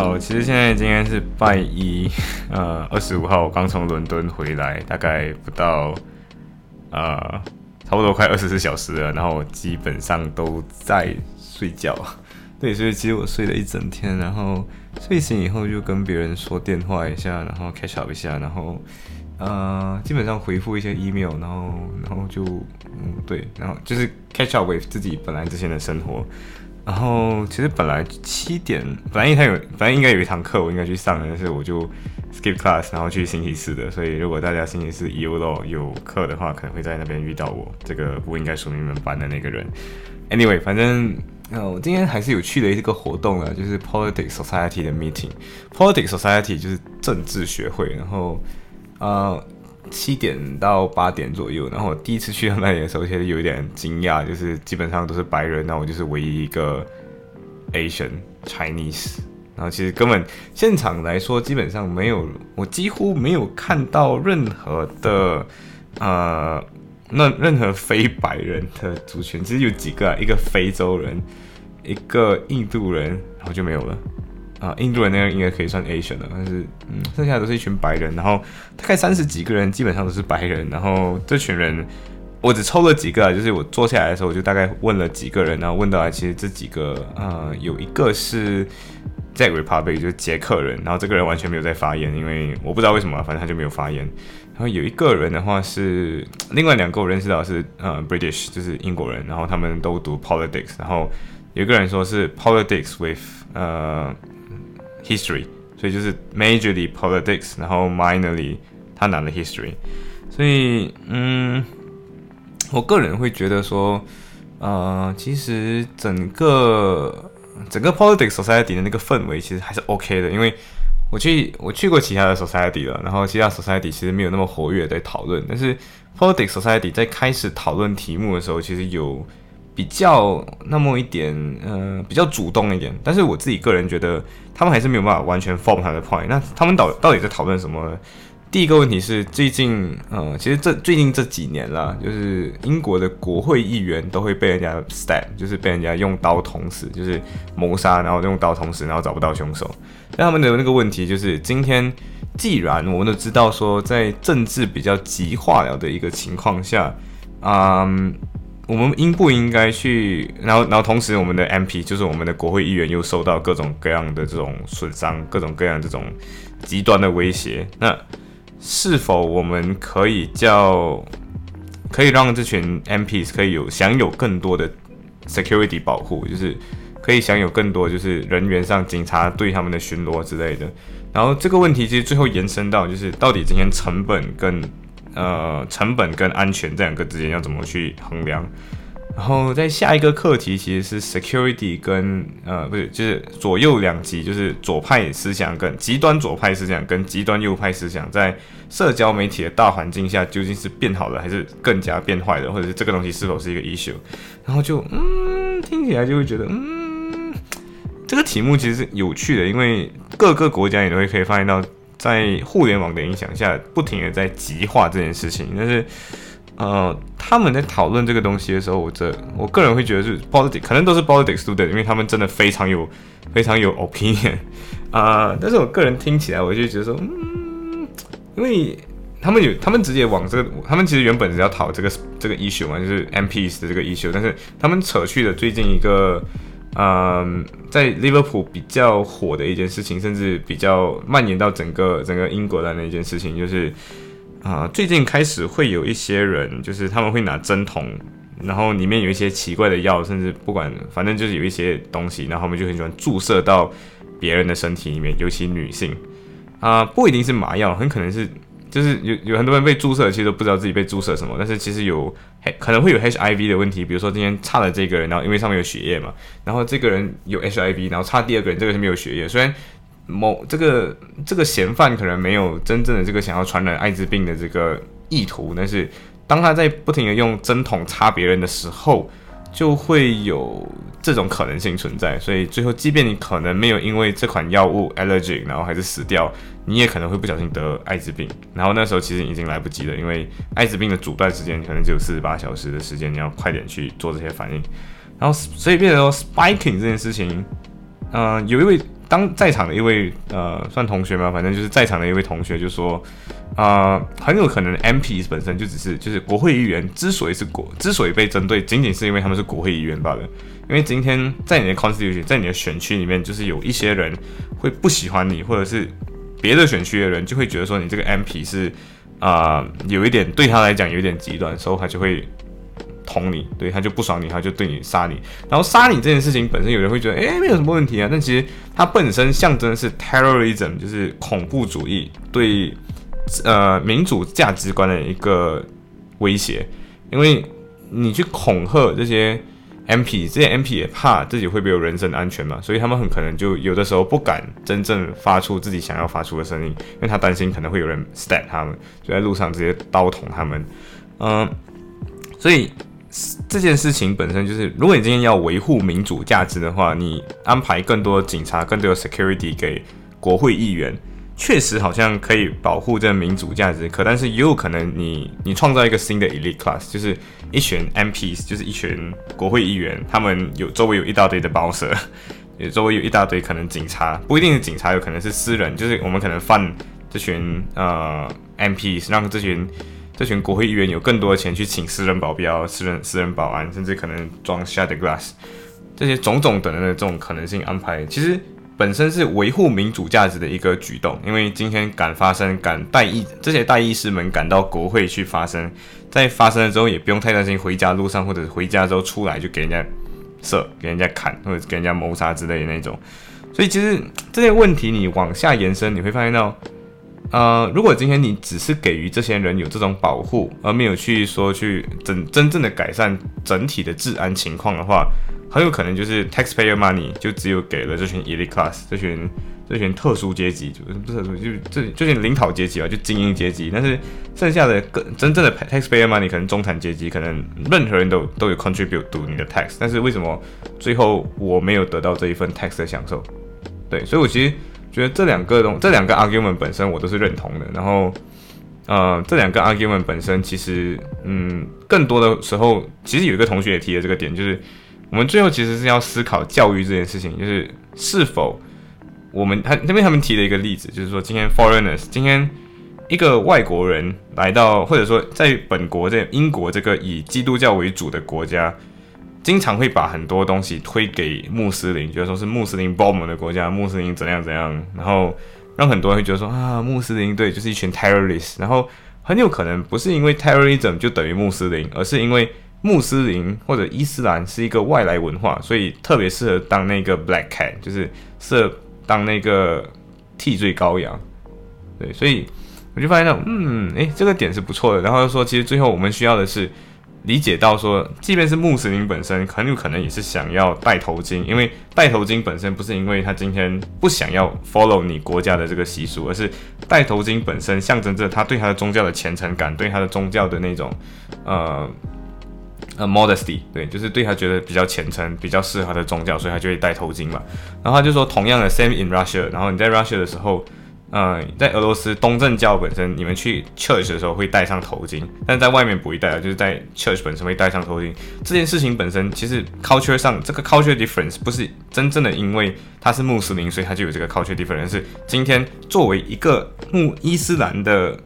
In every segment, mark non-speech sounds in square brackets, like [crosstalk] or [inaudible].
好，其实现在今天是拜一，[laughs] 呃，二十五号，我刚从伦敦回来，大概不到，呃，差不多快二十四小时了，然后我基本上都在睡觉，[laughs] 对，所以其实我睡了一整天，然后睡醒以后就跟别人说电话一下，然后 catch up 一下，然后，呃，基本上回复一些 email，然后，然后就，嗯，对，然后就是 catch up with 自己本来之前的生活。然后其实本来七点，本来一天有，本来应该有一堂课我应该去上的，但是我就 skip class，然后去星期四的。所以如果大家星期四有咯有课的话，可能会在那边遇到我这个不应该属于你们班的那个人。Anyway，反正呃，我今天还是有去的一个活动啊，就是 Politics Society 的 meeting。Politics Society 就是政治学会，然后呃。七点到八点左右，然后我第一次去到那里的时候，其实有一点惊讶，就是基本上都是白人，那我就是唯一一个 Asian Chinese，然后其实根本现场来说，基本上没有，我几乎没有看到任何的呃，那任何非白人的族群，其实有几个，啊一个非洲人，一个印度人，然后就没有了。啊，印度人那个应该可以算 Asian 了，但是嗯，剩下都是一群白人，然后大概三十几个人，基本上都是白人。然后这群人，我只抽了几个，就是我坐下来的时候，我就大概问了几个人，然后问到来，其实这几个呃，有一个是 Jack Republic，就是捷克人，然后这个人完全没有在发言，因为我不知道为什么，反正他就没有发言。然后有一个人的话是另外两个我认识到是呃 British，就是英国人，然后他们都读 Politics，然后有一个人说是 Politics with 呃。History，所以就是 majorly politics，然后 minorly 他拿了 history，所以嗯，我个人会觉得说，呃，其实整个整个 politics society 的那个氛围其实还是 OK 的，因为我去我去过其他的 society 了，然后其他 society 其实没有那么活跃在讨论，但是 politics society 在开始讨论题目的时候，其实有。比较那么一点，呃，比较主动一点，但是我自己个人觉得，他们还是没有办法完全 form 他的 point。那他们到到底在讨论什么？第一个问题是，最近，呃，其实这最近这几年啦，就是英国的国会议员都会被人家 stab，就是被人家用刀捅死，就是谋杀，然后用刀捅死，然后找不到凶手。那他们的那个问题就是，今天既然我们都知道说，在政治比较极化了的一个情况下，嗯。我们应不应该去？然后，然后同时，我们的 MP 就是我们的国会议员又受到各种各样的这种损伤，各种各样这种极端的威胁。那是否我们可以叫，可以让这群 MPs 可以有享有更多的 security 保护，就是可以享有更多就是人员上警察对他们的巡逻之类的。然后这个问题其实最后延伸到就是到底今天成本跟呃，成本跟安全这两个之间要怎么去衡量？然后在下一个课题其实是 security 跟呃不是就是左右两极，就是左派思想跟极端左派思想跟极端右派思想，在社交媒体的大环境下究竟是变好了还是更加变坏的，或者是这个东西是否是一个 issue？然后就嗯听起来就会觉得嗯这个题目其实是有趣的，因为各个国家也都会可以发现到。在互联网的影响下，不停的在极化这件事情。但是，呃，他们在讨论这个东西的时候，我这我个人会觉得是 politics，可能都是 politics student，因为他们真的非常有非常有 opinion [laughs] 啊。但是我个人听起来，我就觉得说，嗯，因为他们有他们直接往这个，他们其实原本是要讨这个这个 issue 嘛，就是 MPs 的这个 issue，但是他们扯去了最近一个。嗯，在利物浦比较火的一件事情，甚至比较蔓延到整个整个英国的那一件事情，就是啊，最近开始会有一些人，就是他们会拿针筒，然后里面有一些奇怪的药，甚至不管，反正就是有一些东西，然后他们就很喜欢注射到别人的身体里面，尤其女性啊，不一定是麻药，很可能是。就是有有很多人被注射，其实都不知道自己被注射什么。但是其实有可能会有 HIV 的问题，比如说今天插了这个人，然后因为上面有血液嘛，然后这个人有 HIV，然后插第二个人，这个是没有血液。虽然某这个这个嫌犯可能没有真正的这个想要传染艾滋病的这个意图，但是当他在不停的用针筒插别人的时候，就会有这种可能性存在。所以最后，即便你可能没有因为这款药物 allergic，然后还是死掉，你也可能会不小心得艾滋病。然后那时候其实已经来不及了，因为艾滋病的阻断时间可能只有四十八小时的时间，你要快点去做这些反应。然后所以变成说 spiking 这件事情，呃，有一位。当在场的一位呃，算同学嘛，反正就是在场的一位同学就说，啊，很有可能 MP 本身就只是就是国会议员之所以是国之所以被针对，仅仅是因为他们是国会议员罢了。因为今天在你的 constitution，在你的选区里面，就是有一些人会不喜欢你，或者是别的选区的人就会觉得说你这个 MP 是啊，有一点对他来讲有点极端，所以他就会。捅你，对他就不爽你，他就对你杀你。然后杀你这件事情本身，有人会觉得，哎，没有什么问题啊。但其实它本身象征的是 terrorism，就是恐怖主义对呃民主价值观的一个威胁。因为你去恐吓这些 MP，这些 MP 也怕自己会没有人身安全嘛，所以他们很可能就有的时候不敢真正发出自己想要发出的声音，因为他担心可能会有人 stab 他们，就在路上直接刀捅他们。嗯，所以。这件事情本身就是，如果你今天要维护民主价值的话，你安排更多警察、更多的 security 给国会议员，确实好像可以保护这民主价值。可但是也有可能，你你创造一个新的 elite class，就是一群 MPs，就是一群国会议员，他们有周围有一大堆的保舍，也周围有一大堆可能警察，不一定是警察，有可能是私人，就是我们可能放这群呃 MPs，让这群。这群国会议员有更多的钱去请私人保镖、私人私人保安，甚至可能装 shadow glass，这些种种等等的这种可能性安排，其实本身是维护民主价值的一个举动。因为今天敢发声、敢带议这些代议士们赶到国会去发声，在发生了之后也不用太担心回家路上或者回家之后出来就给人家射、给人家砍或者给人家谋杀之类的那种。所以其实这些问题你往下延伸，你会发现到。呃，如果今天你只是给予这些人有这种保护，而没有去说去真真正的改善整体的治安情况的话，很有可能就是 taxpayer money 就只有给了这群 elite class 这群这群特殊阶级，就不是就这这群领导阶级啊，就精英阶级。但是剩下的更真正的 taxpayer money 可能中产阶级，可能任何人都都有 contribute to 你的 tax，但是为什么最后我没有得到这一份 tax 的享受？对，所以我其实。觉得这两个东，这两个 argument 本身我都是认同的。然后，呃，这两个 argument 本身其实，嗯，更多的时候，其实有一个同学也提了这个点，就是我们最后其实是要思考教育这件事情，就是是否我们他那边他们提了一个例子，就是说今天 foreigners，今天一个外国人来到，或者说在本国在英国这个以基督教为主的国家。经常会把很多东西推给穆斯林，觉得说是穆斯林包我们的国家，穆斯林怎样怎样，然后让很多人会觉得说啊，穆斯林对就是一群 terrorist，然后很有可能不是因为 terrorism 就等于穆斯林，而是因为穆斯林或者伊斯兰是一个外来文化，所以特别适合当那个 black cat，就是适合当那个替罪羔羊。对，所以我就发现到，嗯，诶，这个点是不错的。然后又说，其实最后我们需要的是。理解到说，即便是穆斯林本身很有可能也是想要戴头巾，因为戴头巾本身不是因为他今天不想要 follow 你国家的这个习俗，而是戴头巾本身象征着他对他的宗教的虔诚感，对他的宗教的那种呃呃 modesty，对，就是对他觉得比较虔诚、比较适合的宗教，所以他就会戴头巾嘛。然后他就说，同样的 same in Russia，然后你在 Russia 的时候。嗯，在俄罗斯东正教本身，你们去 church 的时候会戴上头巾，但是在外面不会戴啊，就是在 church 本身会戴上头巾。这件事情本身其实 culture 上这个 culture difference 不是真正的因为他是穆斯林，所以他就有这个 culture difference。是今天作为一个穆伊斯兰的，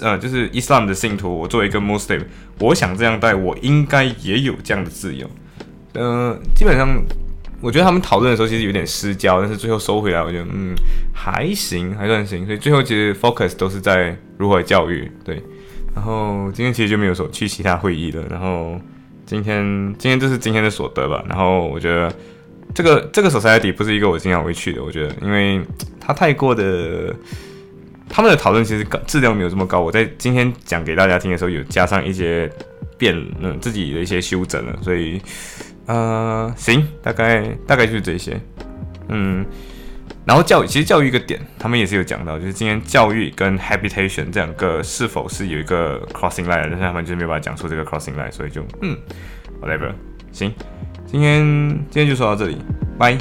呃，就是 Islam 的信徒，我作为一个 Muslim，我想这样戴，我应该也有这样的自由。嗯，基本上。我觉得他们讨论的时候其实有点失焦，但是最后收回来，我觉得嗯还行，还算行。所以最后其实 focus 都是在如何教育，对。然后今天其实就没有说去其他会议了。然后今天今天这是今天的所得吧。然后我觉得这个这个 society 不是一个我经常会去的。我觉得因为它太过的，他们的讨论其实质量没有这么高。我在今天讲给大家听的时候，有加上一些变嗯自己的一些修整了，所以。呃，行，大概大概就是这些，嗯，然后教育其实教育一个点，他们也是有讲到，就是今天教育跟 habitation 这两个是否是有一个 crossing line，但是他们就是没有办法讲出这个 crossing line，所以就嗯，whatever，行，今天今天就说到这里，拜。